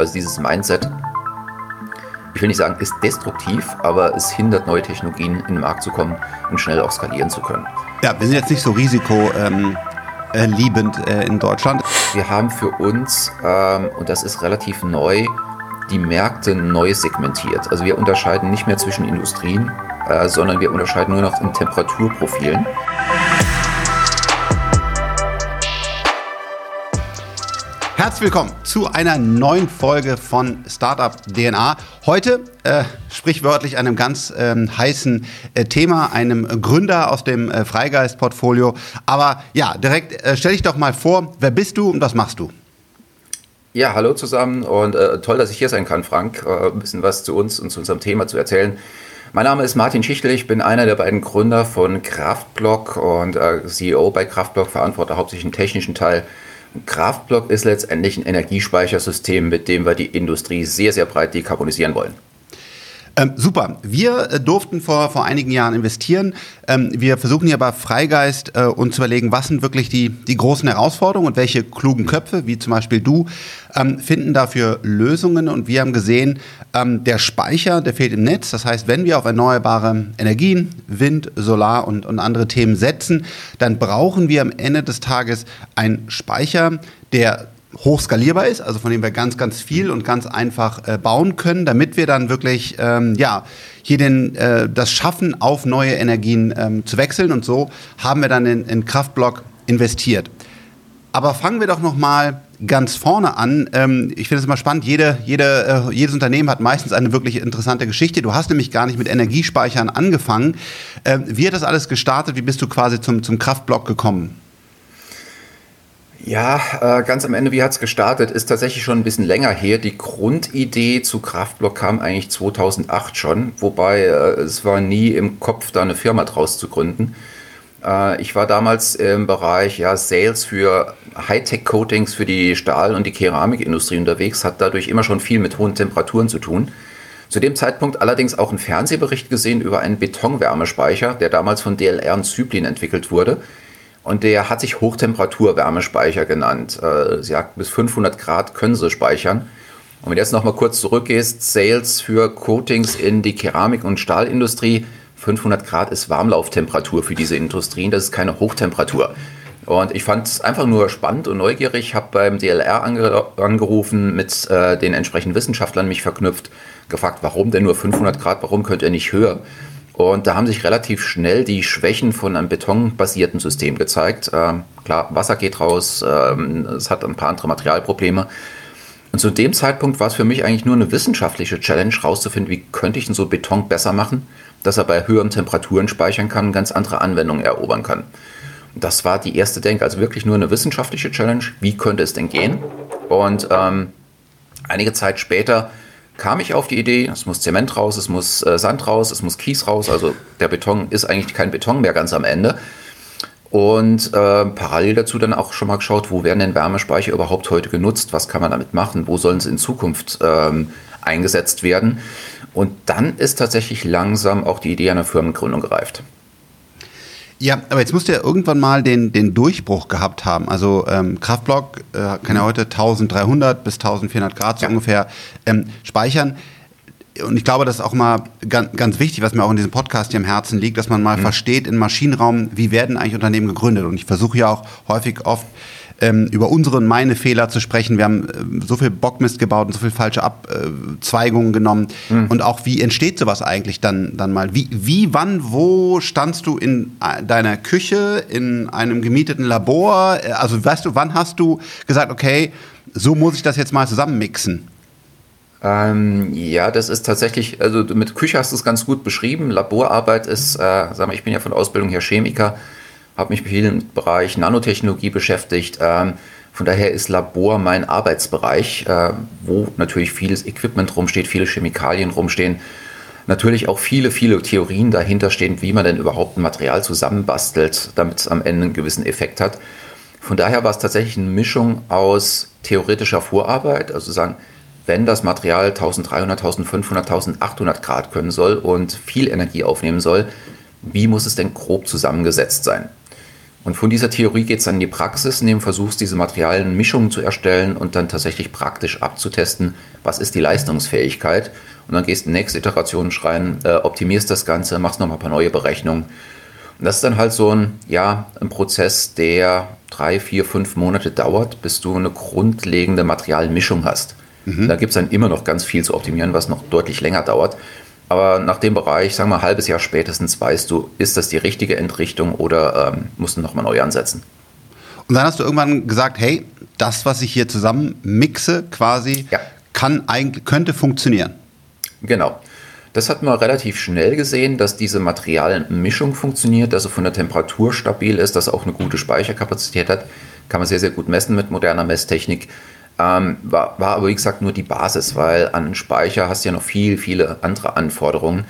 Also dieses Mindset, ich will nicht sagen, ist destruktiv, aber es hindert neue Technologien in den Markt zu kommen und schnell auch skalieren zu können. Ja, wir sind jetzt nicht so risiko. Ähm äh, äh, in Deutschland. Wir haben für uns, ähm, und das ist relativ neu, die Märkte neu segmentiert. Also wir unterscheiden nicht mehr zwischen Industrien, äh, sondern wir unterscheiden nur noch in Temperaturprofilen. Herzlich willkommen zu einer neuen Folge von Startup DNA. Heute äh, sprichwörtlich einem ganz ähm, heißen äh, Thema, einem Gründer aus dem äh, Freigeist-Portfolio. Aber ja, direkt äh, stell dich doch mal vor, wer bist du und was machst du? Ja, hallo zusammen und äh, toll, dass ich hier sein kann, Frank, äh, ein bisschen was zu uns und zu unserem Thema zu erzählen. Mein Name ist Martin Schichtel, ich bin einer der beiden Gründer von Kraftblock und CEO bei Kraftblock, verantworte hauptsächlich den technischen Teil Kraftblock ist letztendlich ein Energiespeichersystem, mit dem wir die Industrie sehr, sehr breit dekarbonisieren wollen. Ähm, super. Wir äh, durften vor, vor einigen Jahren investieren. Ähm, wir versuchen hier bei Freigeist äh, uns zu überlegen, was sind wirklich die, die großen Herausforderungen und welche klugen Köpfe, wie zum Beispiel du, ähm, finden dafür Lösungen. Und wir haben gesehen, ähm, der Speicher, der fehlt im Netz. Das heißt, wenn wir auf erneuerbare Energien, Wind, Solar und, und andere Themen setzen, dann brauchen wir am Ende des Tages einen Speicher, der hochskalierbar ist, also von dem wir ganz, ganz viel und ganz einfach äh, bauen können, damit wir dann wirklich ähm, ja, hier den, äh, das schaffen, auf neue Energien ähm, zu wechseln. Und so haben wir dann in, in Kraftblock investiert. Aber fangen wir doch noch mal ganz vorne an. Ähm, ich finde es immer spannend. Jede, jede, äh, jedes Unternehmen hat meistens eine wirklich interessante Geschichte. Du hast nämlich gar nicht mit Energiespeichern angefangen. Ähm, wie hat das alles gestartet? Wie bist du quasi zum, zum Kraftblock gekommen? Ja, äh, ganz am Ende, wie hat es gestartet, ist tatsächlich schon ein bisschen länger her. Die Grundidee zu Kraftblock kam eigentlich 2008 schon, wobei äh, es war nie im Kopf, da eine Firma draus zu gründen. Äh, ich war damals im Bereich ja, Sales für Hightech-Coatings für die Stahl- und die Keramikindustrie unterwegs, hat dadurch immer schon viel mit hohen Temperaturen zu tun. Zu dem Zeitpunkt allerdings auch einen Fernsehbericht gesehen über einen Betonwärmespeicher, der damals von DLR und Zyplin entwickelt wurde und der hat sich Hochtemperatur-Wärmespeicher genannt. Äh, sie sagt, bis 500 Grad können sie speichern. Und wenn du jetzt nochmal kurz zurückgehst, Sales für Coatings in die Keramik- und Stahlindustrie, 500 Grad ist Warmlauftemperatur für diese Industrien, das ist keine Hochtemperatur. Und ich fand es einfach nur spannend und neugierig, habe beim DLR ange angerufen, mit äh, den entsprechenden Wissenschaftlern mich verknüpft, gefragt, warum denn nur 500 Grad, warum könnt ihr nicht höher? Und da haben sich relativ schnell die Schwächen von einem betonbasierten System gezeigt. Ähm, klar, Wasser geht raus, ähm, es hat ein paar andere Materialprobleme. Und zu dem Zeitpunkt war es für mich eigentlich nur eine wissenschaftliche Challenge, herauszufinden, wie könnte ich denn so Beton besser machen, dass er bei höheren Temperaturen speichern kann und ganz andere Anwendungen erobern kann. Und das war die erste Denk, also wirklich nur eine wissenschaftliche Challenge. Wie könnte es denn gehen? Und ähm, einige Zeit später kam ich auf die Idee, es muss Zement raus, es muss äh, Sand raus, es muss Kies raus. Also der Beton ist eigentlich kein Beton mehr ganz am Ende. Und äh, parallel dazu dann auch schon mal geschaut, wo werden denn Wärmespeicher überhaupt heute genutzt? Was kann man damit machen? Wo sollen sie in Zukunft ähm, eingesetzt werden? Und dann ist tatsächlich langsam auch die Idee einer Firmengründung gereift. Ja, aber jetzt musst du ja irgendwann mal den, den Durchbruch gehabt haben. Also ähm, Kraftblock äh, kann ja heute 1300 bis 1400 Grad so ja. ungefähr ähm, speichern. Und ich glaube, das ist auch mal ganz, ganz wichtig, was mir auch in diesem Podcast hier im Herzen liegt, dass man mal mhm. versteht im Maschinenraum, wie werden eigentlich Unternehmen gegründet. Und ich versuche ja auch häufig oft ähm, über unsere und meine Fehler zu sprechen. Wir haben äh, so viel Bockmist gebaut und so viel falsche Abzweigungen genommen. Mhm. Und auch, wie entsteht sowas eigentlich dann, dann mal? Wie, wie, wann, wo standst du in äh, deiner Küche, in einem gemieteten Labor? Äh, also, weißt du, wann hast du gesagt, okay, so muss ich das jetzt mal zusammenmixen? Ähm, ja, das ist tatsächlich, also mit Küche hast du es ganz gut beschrieben. Laborarbeit ist, äh, sag mal, ich bin ja von Ausbildung her Chemiker habe mich viel im Bereich Nanotechnologie beschäftigt. Ähm, von daher ist Labor mein Arbeitsbereich, äh, wo natürlich vieles Equipment rumsteht, viele Chemikalien rumstehen. Natürlich auch viele, viele Theorien dahinter stehen, wie man denn überhaupt ein Material zusammenbastelt, damit es am Ende einen gewissen Effekt hat. Von daher war es tatsächlich eine Mischung aus theoretischer Vorarbeit, also sagen, wenn das Material 1300, 1500, 1800 Grad können soll und viel Energie aufnehmen soll, wie muss es denn grob zusammengesetzt sein? Und von dieser Theorie geht es dann in die Praxis, in dem versuchst, diese Materialien Mischungen zu erstellen und dann tatsächlich praktisch abzutesten, was ist die Leistungsfähigkeit. Und dann gehst du in die nächste Iteration schreien, äh, optimierst das Ganze, machst nochmal ein paar neue Berechnungen. Und das ist dann halt so ein, ja, ein Prozess, der drei, vier, fünf Monate dauert, bis du eine grundlegende Materialmischung hast. Mhm. Da gibt es dann immer noch ganz viel zu optimieren, was noch deutlich länger dauert. Aber nach dem Bereich, sagen wir ein halbes Jahr spätestens, weißt du, ist das die richtige Entrichtung oder ähm, musst du nochmal neu ansetzen. Und dann hast du irgendwann gesagt, hey, das, was ich hier zusammen mixe, quasi, ja. kann eigentlich, könnte funktionieren. Genau. Das hat man relativ schnell gesehen, dass diese Materialmischung funktioniert, dass sie von der Temperatur stabil ist, dass sie auch eine gute Speicherkapazität hat. Kann man sehr, sehr gut messen mit moderner Messtechnik. Ähm, war, war aber wie gesagt nur die Basis, weil an Speicher hast du ja noch viel, viele andere Anforderungen.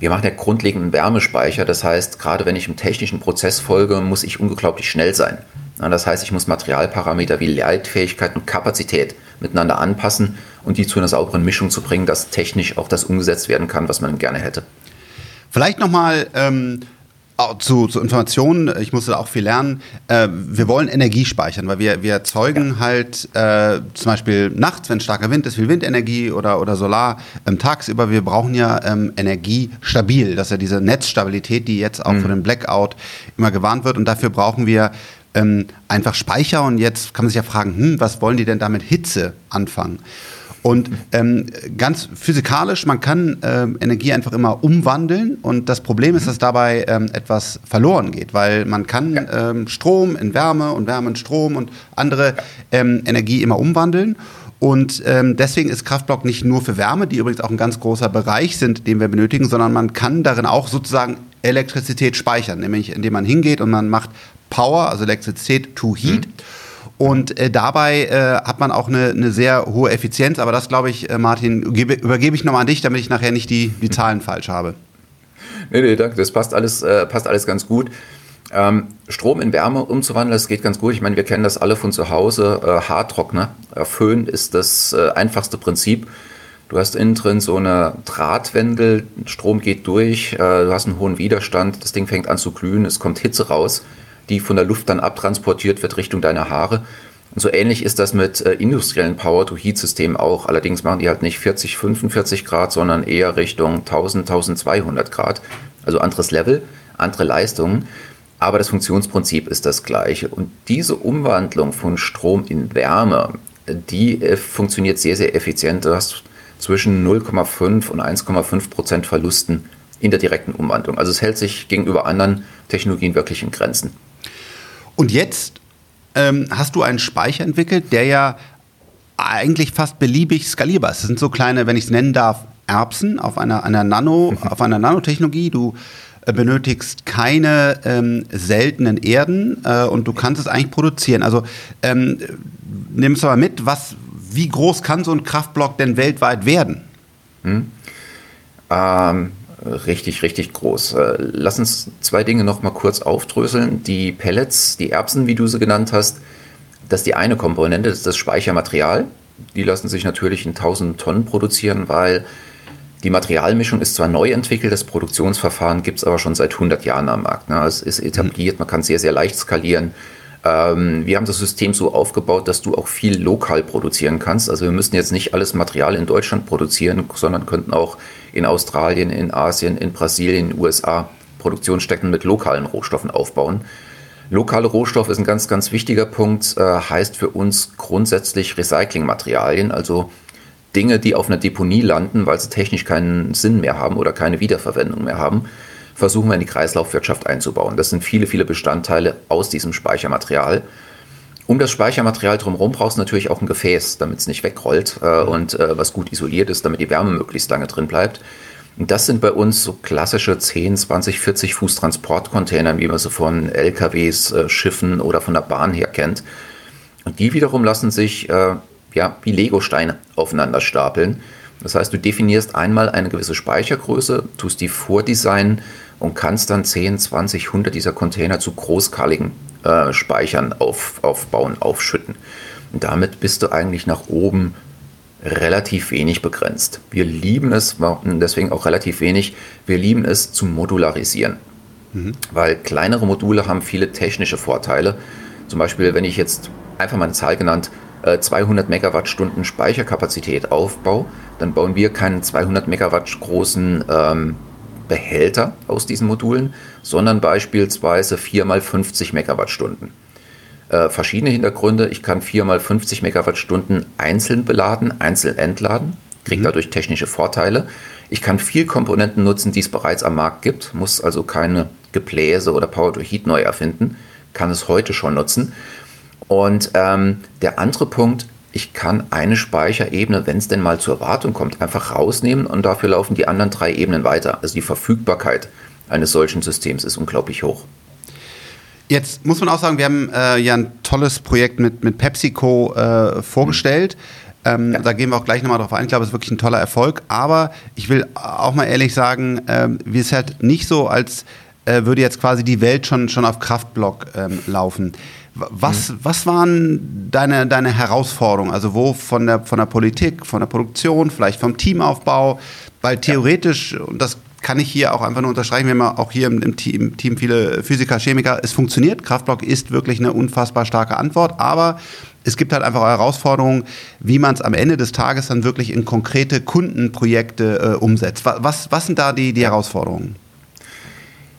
Wir machen ja grundlegenden Wärmespeicher, das heißt, gerade wenn ich im technischen Prozess folge, muss ich unglaublich schnell sein. Das heißt, ich muss Materialparameter wie Leitfähigkeit und Kapazität miteinander anpassen und die zu einer sauberen Mischung zu bringen, dass technisch auch das umgesetzt werden kann, was man gerne hätte. Vielleicht nochmal ähm, zu, zu Informationen, ich musste auch viel lernen. Äh, wir wollen Energie speichern, weil wir, wir erzeugen ja. halt äh, zum Beispiel nachts, wenn starker Wind ist, viel Windenergie oder, oder Solar ähm, tagsüber. Wir brauchen ja ähm, Energie stabil. Das ist ja diese Netzstabilität, die jetzt auch mhm. von dem Blackout immer gewarnt wird. Und dafür brauchen wir ähm, einfach Speicher. Und jetzt kann man sich ja fragen, hm, was wollen die denn damit Hitze anfangen? Und ähm, ganz physikalisch, man kann ähm, Energie einfach immer umwandeln und das Problem ist, dass dabei ähm, etwas verloren geht, weil man kann ja. Ähm, Strom in Wärme und Wärme in Strom und andere ähm, Energie immer umwandeln. Und ähm, deswegen ist Kraftblock nicht nur für Wärme, die übrigens auch ein ganz großer Bereich sind, den wir benötigen, sondern man kann darin auch sozusagen Elektrizität speichern, nämlich indem man hingeht und man macht Power, also Elektrizität to Heat. Mhm. Und äh, dabei äh, hat man auch eine, eine sehr hohe Effizienz. Aber das, glaube ich, äh, Martin, gebe, übergebe ich nochmal an dich, damit ich nachher nicht die, die Zahlen falsch habe. Nee, nee, danke. Das passt alles, äh, passt alles ganz gut. Ähm, Strom in Wärme umzuwandeln, das geht ganz gut. Ich meine, wir kennen das alle von zu Hause. Äh, Haartrockner, äh, Föhn ist das äh, einfachste Prinzip. Du hast innen drin so eine Drahtwendel, Strom geht durch, äh, du hast einen hohen Widerstand, das Ding fängt an zu glühen, es kommt Hitze raus die von der Luft dann abtransportiert wird Richtung deiner Haare. Und so ähnlich ist das mit äh, industriellen Power-to-Heat-Systemen auch. Allerdings machen die halt nicht 40, 45 Grad, sondern eher Richtung 1000, 1200 Grad. Also anderes Level, andere Leistungen. Aber das Funktionsprinzip ist das gleiche. Und diese Umwandlung von Strom in Wärme, die äh, funktioniert sehr, sehr effizient. Du hast zwischen 0,5 und 1,5 Prozent Verlusten in der direkten Umwandlung. Also es hält sich gegenüber anderen Technologien wirklich in Grenzen. Und jetzt ähm, hast du einen Speicher entwickelt, der ja eigentlich fast beliebig skalierbar ist. Das sind so kleine, wenn ich es nennen darf, Erbsen auf einer, einer Nano, auf einer Nanotechnologie. Du äh, benötigst keine ähm, seltenen Erden äh, und du kannst es eigentlich produzieren. Also ähm, nimmst du mal mit, was, wie groß kann so ein Kraftblock denn weltweit werden? Hm. Ähm, richtig, richtig groß. Äh, lass uns zwei Dinge noch mal kurz aufdröseln. Die Pellets, die Erbsen, wie du sie genannt hast, das ist die eine Komponente, das ist das Speichermaterial. Die lassen sich natürlich in 1000 Tonnen produzieren, weil die Materialmischung ist zwar neu entwickelt, das Produktionsverfahren gibt es aber schon seit 100 Jahren am Markt. Ne? Es ist etabliert, man kann sehr, sehr leicht skalieren. Ähm, wir haben das System so aufgebaut, dass du auch viel lokal produzieren kannst. Also wir müssen jetzt nicht alles Material in Deutschland produzieren, sondern könnten auch in Australien, in Asien, in Brasilien, in den USA Produktionsstätten mit lokalen Rohstoffen aufbauen. Lokale Rohstoff ist ein ganz, ganz wichtiger Punkt, äh, heißt für uns grundsätzlich Recyclingmaterialien, also Dinge, die auf einer Deponie landen, weil sie technisch keinen Sinn mehr haben oder keine Wiederverwendung mehr haben, versuchen wir in die Kreislaufwirtschaft einzubauen. Das sind viele, viele Bestandteile aus diesem Speichermaterial. Um das Speichermaterial drumherum brauchst du natürlich auch ein Gefäß, damit es nicht wegrollt äh, und äh, was gut isoliert ist, damit die Wärme möglichst lange drin bleibt. Und das sind bei uns so klassische 10, 20, 40 Fuß Transportcontainer, wie man sie von LKWs, äh, Schiffen oder von der Bahn her kennt. Und die wiederum lassen sich äh, ja, wie Legosteine aufeinander stapeln. Das heißt, du definierst einmal eine gewisse Speichergröße, tust die vordesignen und kannst dann 10, 20, 100 dieser Container zu großskaligen äh, Speichern auf, aufbauen, aufschütten. Und damit bist du eigentlich nach oben relativ wenig begrenzt. Wir lieben es, deswegen auch relativ wenig, wir lieben es zu modularisieren. Mhm. Weil kleinere Module haben viele technische Vorteile. Zum Beispiel, wenn ich jetzt einfach mal eine Zahl genannt, 200 äh, Megawattstunden Speicherkapazität aufbaue, dann bauen wir keinen 200 Megawatt großen ähm, Behälter aus diesen Modulen, sondern beispielsweise 4 mal 50 Megawattstunden. Äh, verschiedene Hintergründe. Ich kann 4 mal 50 Megawattstunden einzeln beladen, einzeln entladen, kriege mhm. dadurch technische Vorteile. Ich kann viel Komponenten nutzen, die es bereits am Markt gibt, muss also keine Gebläse oder Power to Heat neu erfinden, kann es heute schon nutzen. Und ähm, der andere Punkt, ich kann eine Speicherebene, wenn es denn mal zur Wartung kommt, einfach rausnehmen und dafür laufen die anderen drei Ebenen weiter. Also die Verfügbarkeit eines solchen Systems ist unglaublich hoch. Jetzt muss man auch sagen, wir haben äh, ja ein tolles Projekt mit, mit PepsiCo äh, vorgestellt. Ähm, ja. Da gehen wir auch gleich nochmal drauf ein. Ich glaube, es ist wirklich ein toller Erfolg. Aber ich will auch mal ehrlich sagen, äh, wir sind halt nicht so, als äh, würde jetzt quasi die Welt schon, schon auf Kraftblock ähm, laufen. Was, mhm. was waren deine, deine Herausforderungen? Also wo von der, von der Politik, von der Produktion, vielleicht vom Teamaufbau? Weil theoretisch, ja. und das kann ich hier auch einfach nur unterstreichen, wir haben auch hier im, im, Team, Team viele Physiker, Chemiker, es funktioniert. Kraftblock ist wirklich eine unfassbar starke Antwort, aber es gibt halt einfach Herausforderungen, wie man es am Ende des Tages dann wirklich in konkrete Kundenprojekte äh, umsetzt. Was, was sind da die, die Herausforderungen?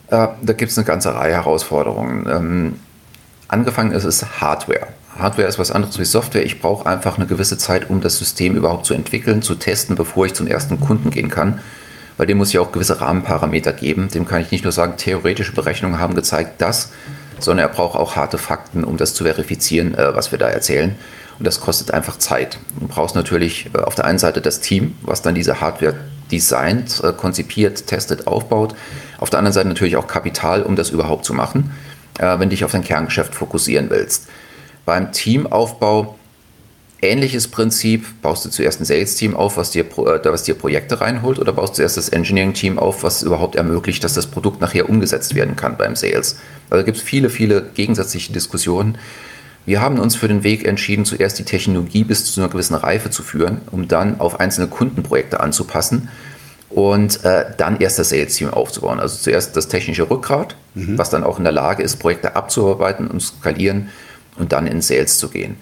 Äh, da gibt es eine ganze Reihe Herausforderungen. Ähm, angefangen ist es Hardware. Hardware ist was anderes wie Software. Ich brauche einfach eine gewisse Zeit, um das System überhaupt zu entwickeln, zu testen, bevor ich zum ersten Kunden gehen kann. Weil dem muss ich auch gewisse Rahmenparameter geben. Dem kann ich nicht nur sagen, theoretische Berechnungen haben gezeigt das, sondern er braucht auch harte Fakten, um das zu verifizieren, äh, was wir da erzählen. Und das kostet einfach Zeit. Du brauchst natürlich äh, auf der einen Seite das Team, was dann diese Hardware designt, äh, konzipiert, testet, aufbaut. Auf der anderen Seite natürlich auch Kapital, um das überhaupt zu machen, wenn du dich auf dein Kerngeschäft fokussieren willst. Beim Teamaufbau ähnliches Prinzip. Baust du zuerst ein Sales-Team auf, was dir, was dir Projekte reinholt, oder baust du zuerst das Engineering-Team auf, was überhaupt ermöglicht, dass das Produkt nachher umgesetzt werden kann beim Sales? Also gibt es viele, viele gegensätzliche Diskussionen. Wir haben uns für den Weg entschieden, zuerst die Technologie bis zu einer gewissen Reife zu führen, um dann auf einzelne Kundenprojekte anzupassen und äh, dann erst das Sales-Team aufzubauen. Also zuerst das technische Rückgrat, mhm. was dann auch in der Lage ist, Projekte abzuarbeiten und skalieren und dann in Sales zu gehen.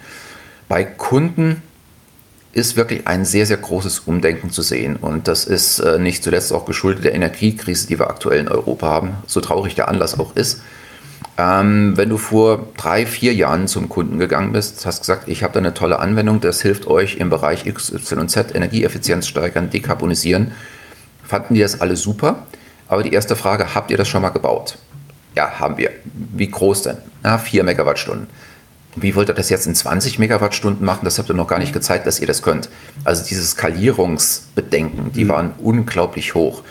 Bei Kunden ist wirklich ein sehr, sehr großes Umdenken zu sehen. Und das ist äh, nicht zuletzt auch geschuldet der Energiekrise, die wir aktuell in Europa haben, so traurig der Anlass auch ist. Ähm, wenn du vor drei, vier Jahren zum Kunden gegangen bist, hast gesagt, ich habe da eine tolle Anwendung, das hilft euch im Bereich XYZ, Energieeffizienz steigern, dekarbonisieren, fanden die das alle super. Aber die erste Frage, habt ihr das schon mal gebaut? Ja, haben wir. Wie groß denn? Na, 4 Megawattstunden. Wie wollt ihr das jetzt in 20 Megawattstunden machen? Das habt ihr noch gar nicht gezeigt, dass ihr das könnt. Also diese Skalierungsbedenken, die mhm. waren unglaublich hoch.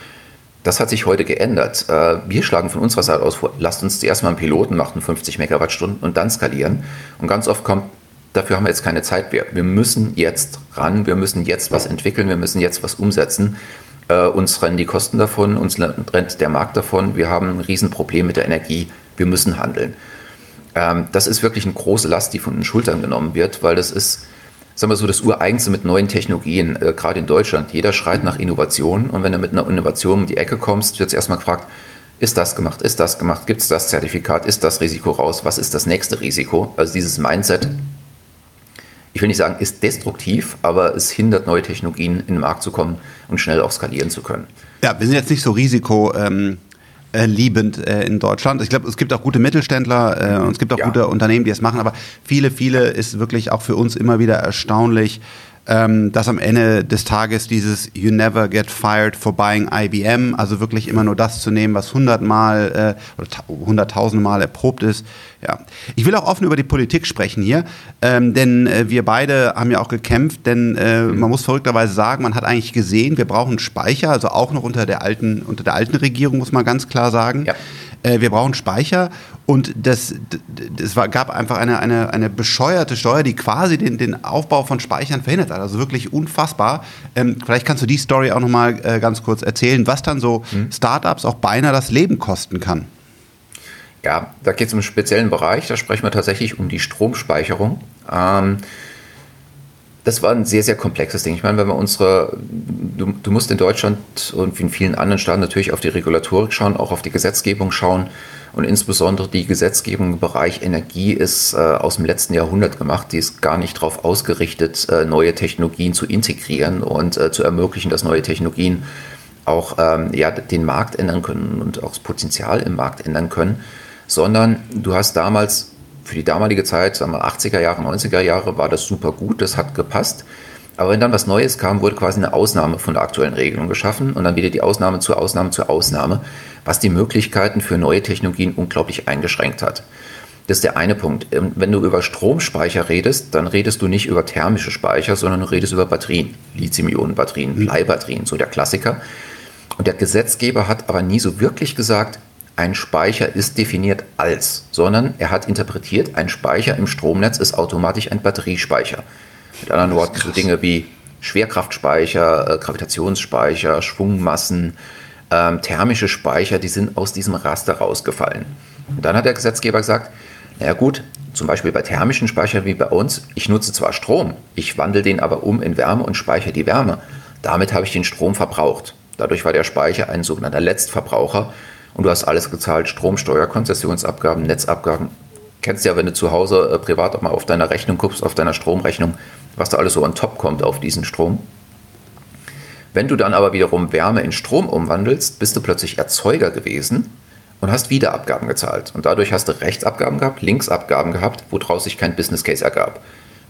Das hat sich heute geändert. Äh, wir schlagen von unserer Seite aus vor, lasst uns zuerst mal einen Piloten machen, 50 Megawattstunden und dann skalieren. Und ganz oft kommt, dafür haben wir jetzt keine Zeit mehr. Wir müssen jetzt ran, wir müssen jetzt was entwickeln, wir müssen jetzt was umsetzen. Äh, uns rennen die Kosten davon, uns rennt der Markt davon. Wir haben ein Riesenproblem mit der Energie. Wir müssen handeln. Ähm, das ist wirklich eine große Last, die von den Schultern genommen wird, weil das ist sagen wir so, das Ureigenste mit neuen Technologien, äh, gerade in Deutschland. Jeder schreit nach Innovation und wenn du mit einer Innovation um die Ecke kommst, wird es erstmal gefragt, ist das gemacht, ist das gemacht, gibt es das Zertifikat, ist das Risiko raus, was ist das nächste Risiko? Also dieses Mindset, ich will nicht sagen, ist destruktiv, aber es hindert neue Technologien in den Markt zu kommen und schnell auch skalieren zu können. Ja, wir sind jetzt nicht so risiko. Ähm äh, liebend äh, in Deutschland. Ich glaube, es gibt auch gute Mittelständler äh, und es gibt auch ja. gute Unternehmen, die es machen, aber viele, viele ist wirklich auch für uns immer wieder erstaunlich, ähm, dass am Ende des Tages dieses You never get fired for buying IBM, also wirklich immer nur das zu nehmen, was hundertmal äh, oder hunderttausende Mal erprobt ist. Ja, ich will auch offen über die Politik sprechen hier, ähm, denn äh, wir beide haben ja auch gekämpft, denn äh, man muss verrückterweise sagen, man hat eigentlich gesehen, wir brauchen Speicher, also auch noch unter der alten unter der alten Regierung muss man ganz klar sagen. Ja. Äh, wir brauchen Speicher und das, das war, gab einfach eine, eine, eine bescheuerte Steuer, die quasi den, den Aufbau von Speichern verhindert hat. Also wirklich unfassbar. Ähm, vielleicht kannst du die Story auch nochmal äh, ganz kurz erzählen, was dann so mhm. Startups auch beinahe das Leben kosten kann. Ja, da geht es um einen speziellen Bereich. Da sprechen wir tatsächlich um die Stromspeicherung. Ähm, Das war ein sehr, sehr komplexes Ding. Ich meine, wenn wir unsere, du, du musst in Deutschland und wie in vielen anderen Staaten natürlich auf die Regulatorik schauen, auch auf die Gesetzgebung schauen. Und insbesondere die Gesetzgebung im Bereich Energie ist äh, aus dem letzten Jahrhundert gemacht. Die ist gar nicht darauf ausgerichtet, äh, neue Technologien zu integrieren und äh, zu ermöglichen, dass neue Technologien auch ähm, ja, den Markt ändern können und auch das Potenzial im Markt ändern können, sondern du hast damals für die damalige Zeit, sagen wir 80er Jahre, 90er Jahre, war das super gut, das hat gepasst. Aber wenn dann was Neues kam, wurde quasi eine Ausnahme von der aktuellen Regelung geschaffen und dann wieder die Ausnahme zur Ausnahme zur Ausnahme, was die Möglichkeiten für neue Technologien unglaublich eingeschränkt hat. Das ist der eine Punkt. Ähm, wenn du über Stromspeicher redest, dann redest du nicht über thermische Speicher, sondern du redest über Batterien, Lithium-Ionen-Batterien. Bleibatterien, so der Klassiker. Und der Gesetzgeber hat aber nie so wirklich gesagt, ein Speicher ist definiert als, sondern er hat interpretiert, ein Speicher im Stromnetz ist automatisch ein Batteriespeicher. Mit anderen Worten, so Dinge wie Schwerkraftspeicher, äh, Gravitationsspeicher, Schwungmassen, ähm, thermische Speicher, die sind aus diesem Raster rausgefallen. Und dann hat der Gesetzgeber gesagt, naja gut, zum Beispiel bei thermischen Speichern wie bei uns, ich nutze zwar Strom, ich wandle den aber um in Wärme und speichere die Wärme. Damit habe ich den Strom verbraucht. Dadurch war der Speicher ein sogenannter Letztverbraucher und du hast alles gezahlt, Stromsteuer, Konzessionsabgaben, Netzabgaben. Kennst ja, wenn du zu Hause äh, privat auch mal auf deiner Rechnung guckst, auf deiner Stromrechnung, was da alles so on top kommt auf diesen Strom. Wenn du dann aber wiederum Wärme in Strom umwandelst, bist du plötzlich Erzeuger gewesen und hast wieder Abgaben gezahlt. Und dadurch hast du Rechtsabgaben gehabt, Linksabgaben gehabt, woraus sich kein Business Case ergab.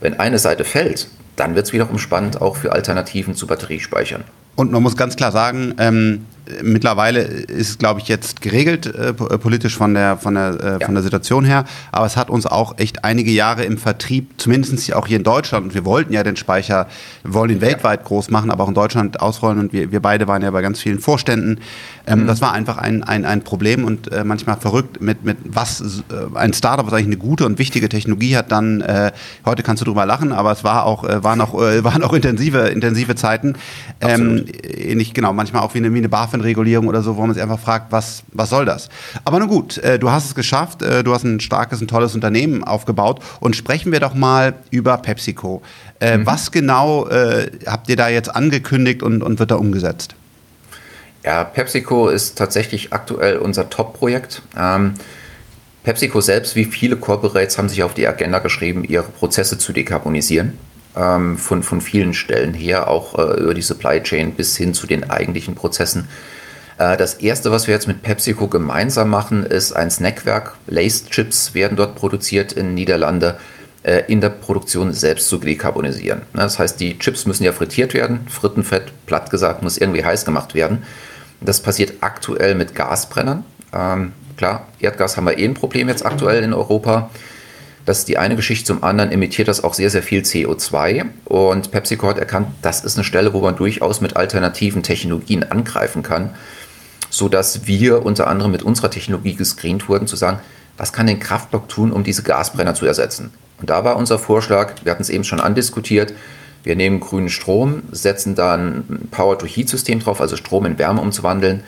Wenn eine Seite fällt, dann wird es wiederum spannend auch für Alternativen zu Batteriespeichern. Und man muss ganz klar sagen, ähm, mittlerweile ist es, glaube ich, jetzt geregelt äh, politisch von der, von, der, äh, ja. von der Situation her. Aber es hat uns auch echt einige Jahre im Vertrieb, zumindest auch hier in Deutschland, und wir wollten ja den Speicher, wir wollen ihn weltweit groß machen, aber auch in Deutschland ausrollen. Und wir, wir beide waren ja bei ganz vielen Vorständen. Ähm, mhm. Das war einfach ein, ein, ein Problem und äh, manchmal verrückt mit, mit was äh, ein Startup, was eigentlich eine gute und wichtige Technologie hat, dann, äh, heute kannst du drüber lachen, aber es war auch, äh, waren auch, waren auch intensive, intensive Zeiten. Ähm, nicht genau, manchmal auch wie eine, wie eine BaFin-Regulierung oder so, wo man sich einfach fragt, was, was soll das? Aber nun gut, äh, du hast es geschafft, äh, du hast ein starkes, ein tolles Unternehmen aufgebaut und sprechen wir doch mal über PepsiCo. Äh, mhm. Was genau äh, habt ihr da jetzt angekündigt und, und wird da umgesetzt? Ja, PepsiCo ist tatsächlich aktuell unser Top-Projekt. Ähm, PepsiCo selbst, wie viele Corporates, haben sich auf die Agenda geschrieben, ihre Prozesse zu dekarbonisieren ähm, von, von vielen Stellen her, auch äh, über die Supply Chain bis hin zu den eigentlichen Prozessen. Äh, das erste, was wir jetzt mit PepsiCo gemeinsam machen, ist ein Snackwerk. Laced Chips werden dort produziert in Niederlande äh, in der Produktion selbst zu dekarbonisieren. Das heißt, die Chips müssen ja frittiert werden. Frittenfett, platt gesagt, muss irgendwie heiß gemacht werden. Das passiert aktuell mit Gasbrennern. Ähm, klar, Erdgas haben wir eh ein Problem jetzt aktuell in Europa. Das ist die eine Geschichte. Zum anderen emittiert das auch sehr, sehr viel CO2. Und PepsiCo hat erkannt, das ist eine Stelle, wo man durchaus mit alternativen Technologien angreifen kann, sodass wir unter anderem mit unserer Technologie gescreent wurden, zu sagen, was kann den Kraftblock tun, um diese Gasbrenner zu ersetzen? Und da war unser Vorschlag, wir hatten es eben schon andiskutiert, wir nehmen grünen Strom, setzen dann ein Power-to-Heat-System drauf, also Strom in Wärme umzuwandeln,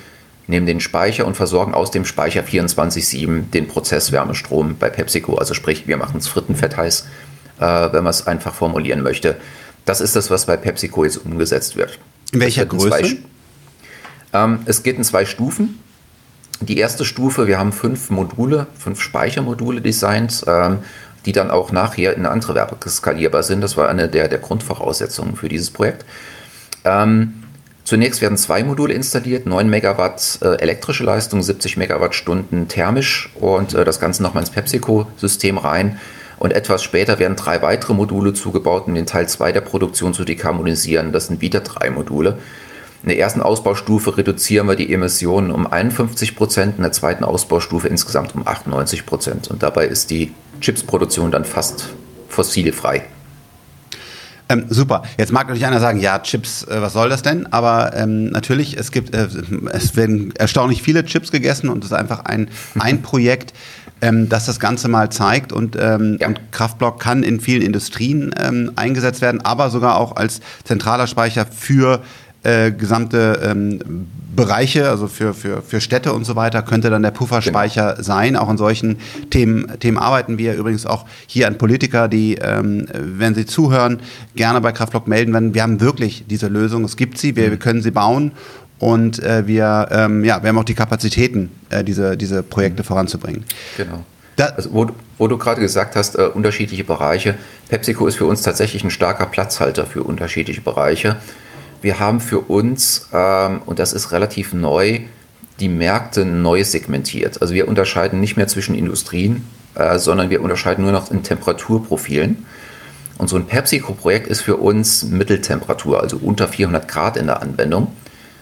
nehmen den Speicher und versorgen aus dem Speicher 24-7 den Prozesswärmestrom bei PepsiCo. Also sprich, wir machen es frittenfett heiß, äh, wenn man es einfach formulieren möchte. Das ist das, was bei PepsiCo jetzt umgesetzt wird. In welcher Größe? Zwei, ähm, es geht in zwei Stufen. Die erste Stufe, wir haben fünf Module, fünf Speichermodule designt, ähm, die dann auch nachher in andere Werke skalierbar sind. Das war eine der, der Grundvoraussetzungen für dieses Projekt. Ähm, Zunächst werden zwei Module installiert, 9 Megawatt äh, elektrische Leistung, 70 Megawattstunden thermisch und äh, das Ganze nochmal ins PepsiCo-System rein. Und etwas später werden drei weitere Module zugebaut, um den Teil 2 der Produktion zu dekarbonisieren. Das sind wieder drei Module. In der ersten Ausbaustufe reduzieren wir die Emissionen um 51 Prozent, in der zweiten Ausbaustufe insgesamt um 98 Prozent. Und dabei ist die Chipsproduktion dann fast fossilfrei. Ähm, super. Jetzt mag natürlich einer sagen, ja, Chips, äh, was soll das denn? Aber ähm, natürlich, es gibt, äh, es werden erstaunlich viele Chips gegessen und es ist einfach ein, ein Projekt, ähm, das das Ganze mal zeigt und, ähm, ja. und Kraftblock kann in vielen Industrien ähm, eingesetzt werden, aber sogar auch als zentraler Speicher für äh, gesamte ähm, Bereiche, also für, für, für Städte und so weiter, könnte dann der Pufferspeicher genau. sein. Auch in solchen Themen, Themen arbeiten wir übrigens auch hier an Politiker, die, ähm, wenn sie zuhören, gerne bei Kraftblock melden werden. Wir haben wirklich diese Lösung, es gibt sie, wir, mhm. wir können sie bauen und äh, wir, ähm, ja, wir haben auch die Kapazitäten, äh, diese, diese Projekte mhm. voranzubringen. Genau. Also, wo, wo, du gerade gesagt hast, äh, unterschiedliche Bereiche. PepsiCo ist für uns tatsächlich ein starker Platzhalter für unterschiedliche Bereiche. Wir haben für uns, ähm, und das ist relativ neu, die Märkte neu segmentiert. Also wir unterscheiden nicht mehr zwischen Industrien, äh, sondern wir unterscheiden nur noch in Temperaturprofilen. Und so ein PepsiCo-Projekt ist für uns Mitteltemperatur, also unter 400 Grad in der Anwendung.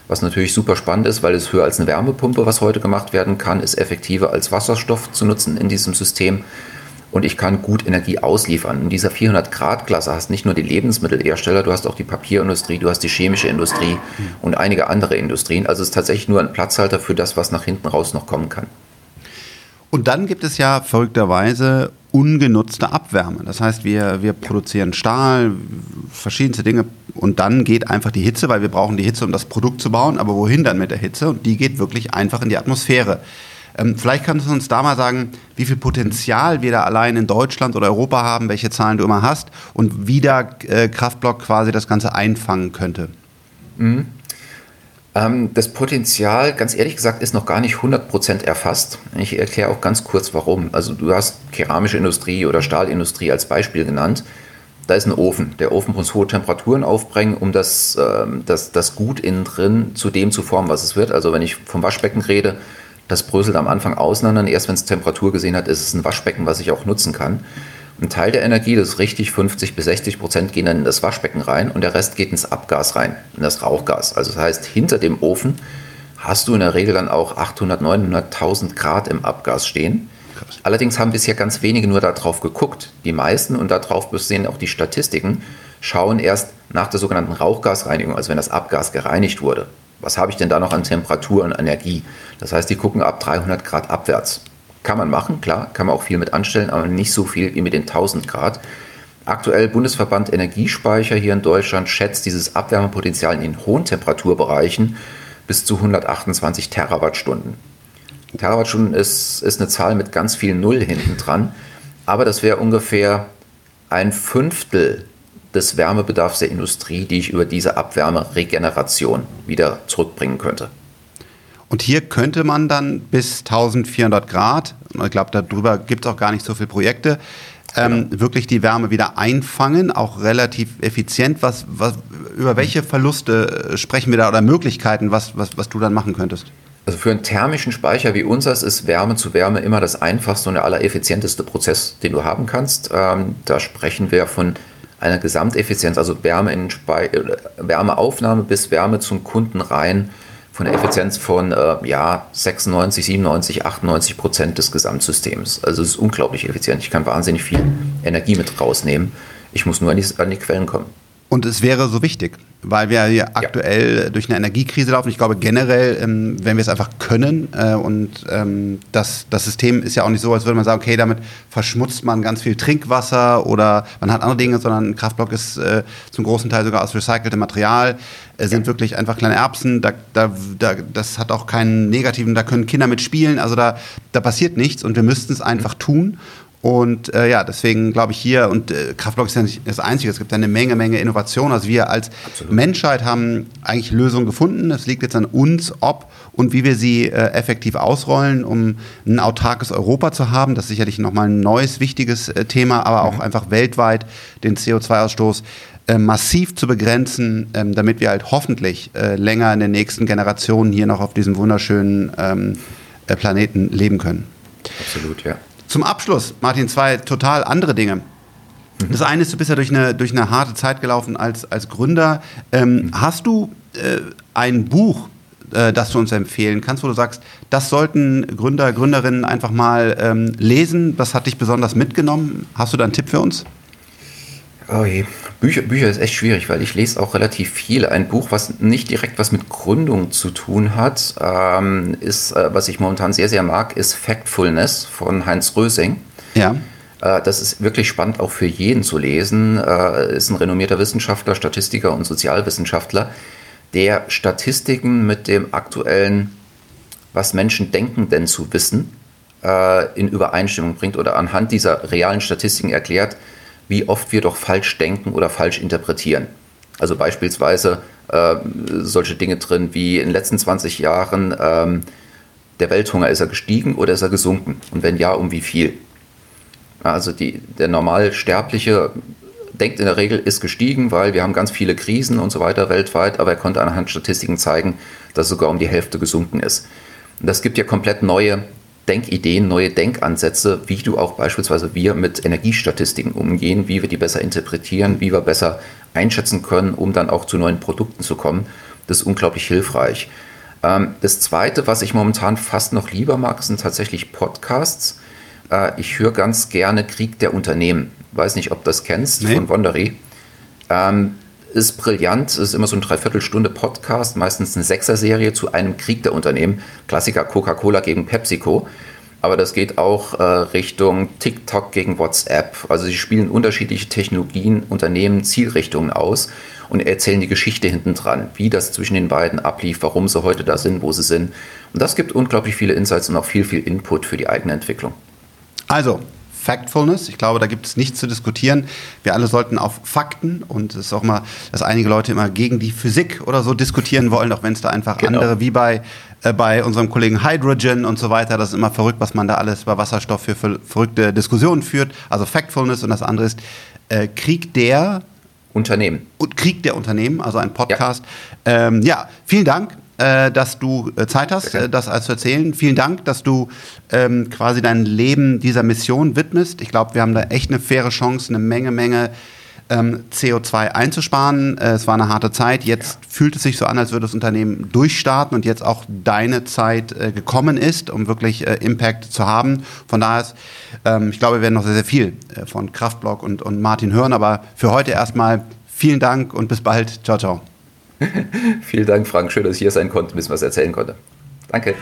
Was natürlich super spannend ist, weil es höher als eine Wärmepumpe, was heute gemacht werden kann, ist effektiver als Wasserstoff zu nutzen in diesem System und ich kann gut Energie ausliefern. In dieser 400-Grad-Klasse hast nicht nur die Lebensmittelhersteller, du hast auch die Papierindustrie, du hast die chemische Industrie und einige andere Industrien. Also es ist tatsächlich nur ein Platzhalter für das, was nach hinten raus noch kommen kann. Und dann gibt es ja verrückterweise ungenutzte Abwärme. Das heißt, wir, wir produzieren Stahl, verschiedenste Dinge und dann geht einfach die Hitze, weil wir brauchen die Hitze, um das Produkt zu bauen. Aber wohin dann mit der Hitze? Und die geht wirklich einfach in die Atmosphäre. Ähm, vielleicht kannst du uns da mal sagen, wie viel Potenzial wir da allein in Deutschland oder Europa haben, welche Zahlen du immer hast und wie da äh, Kraftblock quasi das Ganze einfangen könnte. Mhm. Ähm, das Potenzial, ganz ehrlich gesagt, ist noch gar nicht 100% erfasst. Ich erkläre auch ganz kurz warum. Also du hast keramische Industrie oder Stahlindustrie als Beispiel genannt. Da ist ein Ofen. Der Ofen muss hohe Temperaturen aufbringen, um das, ähm, das, das Gut innen drin zu dem zu formen, was es wird. Also wenn ich vom Waschbecken rede, das bröselt am Anfang auseinander. Und erst wenn es Temperatur gesehen hat, ist es ein Waschbecken, was ich auch nutzen kann. Ein Teil der Energie, das ist richtig, 50 bis 60 Prozent gehen dann in das Waschbecken rein und der Rest geht ins Abgas rein, in das Rauchgas. Also das heißt, hinter dem Ofen hast du in der Regel dann auch 800, 900.000 Grad im Abgas stehen. Allerdings haben bisher ganz wenige nur darauf geguckt. Die meisten, und darauf sehen auch die Statistiken, schauen erst nach der sogenannten Rauchgasreinigung, also wenn das Abgas gereinigt wurde was habe ich denn da noch an Temperatur und Energie? Das heißt, die gucken ab 300 Grad abwärts. Kann man machen, klar, kann man auch viel mit anstellen, aber nicht so viel wie mit den 1000 Grad. Aktuell Bundesverband Energiespeicher hier in Deutschland schätzt dieses Abwärmepotenzial in den hohen Temperaturbereichen bis zu 128 Terawattstunden. Terawattstunden ist, ist eine Zahl mit ganz viel Null hinten dran, aber das wäre ungefähr ein Fünftel des Wärmebedarfs der Industrie, die ich über diese Abwärmeregeneration wieder zurückbringen könnte. Und hier könnte man dann bis 1400 Grad, ich glaube, darüber gibt es auch gar nicht so viele Projekte, ähm, genau. wirklich die Wärme wieder einfangen, auch relativ effizient. Was, was, über welche Verluste sprechen wir da oder Möglichkeiten, was, was, was du dann machen könntest? Also für einen thermischen Speicher wie unseres ist Wärme zu Wärme immer das einfachste und der allereffizienteste Prozess, den du haben kannst. Ähm, da sprechen wir von einer Gesamteffizienz, also Wärme in Spe Wärmeaufnahme bis Wärme zum Kunden rein, von der Effizienz von äh, ja, 96, 97, 98 Prozent des Gesamtsystems. Also es ist unglaublich effizient. Ich kann wahnsinnig viel Energie mit rausnehmen. Ich muss nur an die, an die Quellen kommen. Und es wäre so wichtig, weil wir hier aktuell ja. durch eine Energiekrise laufen. Ich glaube generell, ähm, wenn wir es einfach können äh, und ähm, das, das System ist ja auch nicht so, als würde man sagen, okay, damit verschmutzt man ganz viel Trinkwasser oder man hat andere Dinge, sondern ein Kraftblock ist äh, zum großen Teil sogar aus recyceltem Material, äh, sind ja. wirklich einfach kleine Erbsen, da, da, da, das hat auch keinen negativen, da können Kinder mitspielen, also da, da passiert nichts und wir müssten es einfach tun. Und äh, ja, deswegen glaube ich hier, und äh, Kraftblock ist ja nicht das Einzige, es gibt ja eine Menge, Menge Innovation. Also wir als Absolut. Menschheit haben eigentlich Lösungen gefunden. Es liegt jetzt an uns, ob und wie wir sie äh, effektiv ausrollen, um ein autarkes Europa zu haben. Das ist sicherlich nochmal ein neues, wichtiges äh, Thema, aber auch mhm. einfach weltweit den CO2-Ausstoß äh, massiv zu begrenzen, ähm, damit wir halt hoffentlich äh, länger in den nächsten Generationen hier noch auf diesem wunderschönen ähm, äh, Planeten leben können. Absolut, ja. Zum Abschluss, Martin, zwei total andere Dinge. Mhm. Das eine ist, du bist ja durch eine, durch eine harte Zeit gelaufen als, als Gründer. Ähm, mhm. Hast du äh, ein Buch, äh, das du uns empfehlen kannst, wo du sagst, das sollten Gründer, Gründerinnen einfach mal ähm, lesen? Was hat dich besonders mitgenommen? Hast du da einen Tipp für uns? Oh je. Bücher, Bücher ist echt schwierig, weil ich lese auch relativ viel. Ein Buch, was nicht direkt was mit Gründung zu tun hat, ähm, ist, äh, was ich momentan sehr, sehr mag, ist Factfulness von Heinz Rösing. Ja. Äh, das ist wirklich spannend auch für jeden zu lesen. Äh, ist ein renommierter Wissenschaftler, Statistiker und Sozialwissenschaftler, der Statistiken mit dem aktuellen, was Menschen denken denn zu wissen, äh, in Übereinstimmung bringt oder anhand dieser realen Statistiken erklärt, wie oft wir doch falsch denken oder falsch interpretieren. Also beispielsweise äh, solche Dinge drin wie in den letzten 20 Jahren ähm, der Welthunger, ist er gestiegen oder ist er gesunken? Und wenn ja, um wie viel? Also die, der Normalsterbliche denkt in der Regel, ist gestiegen, weil wir haben ganz viele Krisen und so weiter weltweit, aber er konnte anhand Statistiken zeigen, dass sogar um die Hälfte gesunken ist. Und das gibt ja komplett neue Denkideen, neue Denkansätze, wie du auch beispielsweise wir mit Energiestatistiken umgehen, wie wir die besser interpretieren, wie wir besser einschätzen können, um dann auch zu neuen Produkten zu kommen. Das ist unglaublich hilfreich. Ähm, das Zweite, was ich momentan fast noch lieber mag, sind tatsächlich Podcasts. Äh, ich höre ganz gerne Krieg der Unternehmen. Weiß nicht, ob du das kennst nee. von Wondery. Ist brillant, ist immer so ein Dreiviertelstunde Podcast, meistens eine Sechser-Serie zu einem Krieg der Unternehmen. Klassiker Coca-Cola gegen PepsiCo. Aber das geht auch äh, Richtung TikTok gegen WhatsApp. Also sie spielen unterschiedliche Technologien, Unternehmen, Zielrichtungen aus und erzählen die Geschichte hinten dran, wie das zwischen den beiden ablief, warum sie heute da sind, wo sie sind. Und das gibt unglaublich viele Insights und auch viel, viel Input für die eigene Entwicklung. Also, Factfulness. Ich glaube, da gibt es nichts zu diskutieren. Wir alle sollten auf Fakten und es ist auch mal, dass einige Leute immer gegen die Physik oder so diskutieren wollen, auch wenn es da einfach genau. andere wie bei äh, bei unserem Kollegen Hydrogen und so weiter. Das ist immer verrückt, was man da alles bei Wasserstoff für verrückte Diskussionen führt. Also Factfulness und das andere ist äh, Krieg der Unternehmen. Krieg der Unternehmen, also ein Podcast. Ja, ähm, ja vielen Dank äh, dass du äh, Zeit hast, äh, das alles zu erzählen. Vielen Dank, dass du ähm, quasi dein Leben dieser Mission widmest. Ich glaube, wir haben da echt eine faire Chance, eine Menge, Menge ähm, CO2 einzusparen. Äh, es war eine harte Zeit. Jetzt ja. fühlt es sich so an, als würde das Unternehmen durchstarten und jetzt auch deine Zeit äh, gekommen ist, um wirklich äh, Impact zu haben. Von daher ist, ähm, ich glaube, wir werden noch sehr, sehr viel äh, von Kraftblock und, und Martin hören. Aber für heute erstmal vielen Dank und bis bald. Ciao, ciao. Vielen Dank, Frank. Schön, dass ich hier sein konnte, ein bisschen was erzählen konnte. Danke.